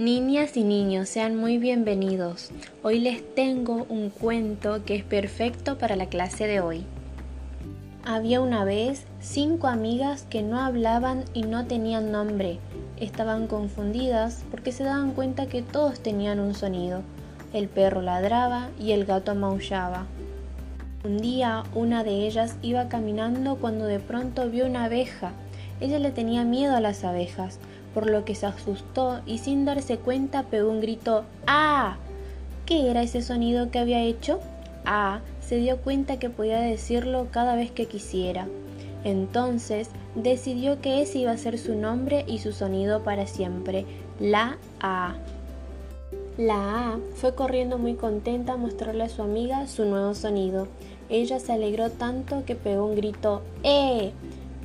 Niñas y niños, sean muy bienvenidos. Hoy les tengo un cuento que es perfecto para la clase de hoy. Había una vez cinco amigas que no hablaban y no tenían nombre. Estaban confundidas porque se daban cuenta que todos tenían un sonido. El perro ladraba y el gato maullaba. Un día una de ellas iba caminando cuando de pronto vio una abeja. Ella le tenía miedo a las abejas por lo que se asustó y sin darse cuenta pegó un grito ¡Ah! ¿Qué era ese sonido que había hecho? Ah, se dio cuenta que podía decirlo cada vez que quisiera. Entonces decidió que ese iba a ser su nombre y su sonido para siempre, la A. La A fue corriendo muy contenta a mostrarle a su amiga su nuevo sonido. Ella se alegró tanto que pegó un grito ¡Eh!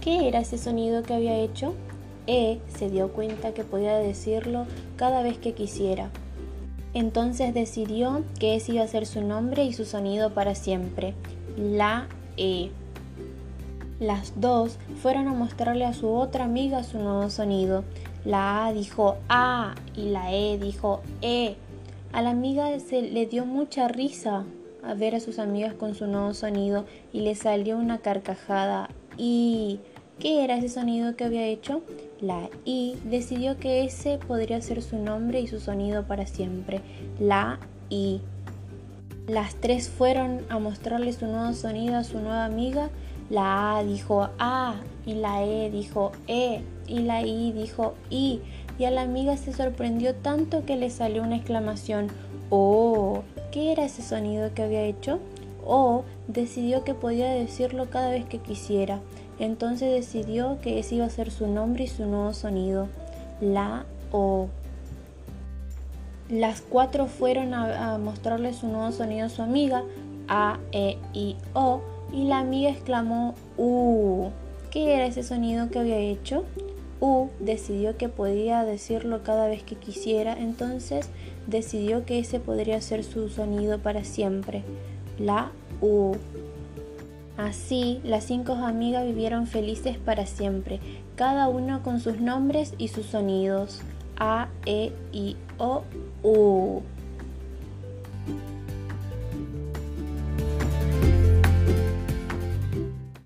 ¿Qué era ese sonido que había hecho? E se dio cuenta que podía decirlo cada vez que quisiera. Entonces decidió que ese iba a ser su nombre y su sonido para siempre, la E. Las dos fueron a mostrarle a su otra amiga su nuevo sonido. La A dijo A y la E dijo E. A la amiga se le dio mucha risa a ver a sus amigas con su nuevo sonido y le salió una carcajada. ¿Y qué era ese sonido que había hecho? La I decidió que ese podría ser su nombre y su sonido para siempre. La I. Las tres fueron a mostrarle su nuevo sonido a su nueva amiga. La A dijo A y la E dijo E y la I dijo I. Y a la amiga se sorprendió tanto que le salió una exclamación. Oh, ¿qué era ese sonido que había hecho? O decidió que podía decirlo cada vez que quisiera. Entonces decidió que ese iba a ser su nombre y su nuevo sonido, la O. Las cuatro fueron a, mostrarle su nuevo sonido a su amiga, A, E, I, O, y la amiga exclamó U. ¿Qué era ese sonido que había hecho? U decidió que podía decirlo cada vez que quisiera, entonces decidió que ese podría ser su sonido para siempre, la U. Así, las cinco amigas vivieron felices para siempre, cada una con sus nombres y sus sonidos. A, E, I, O, U.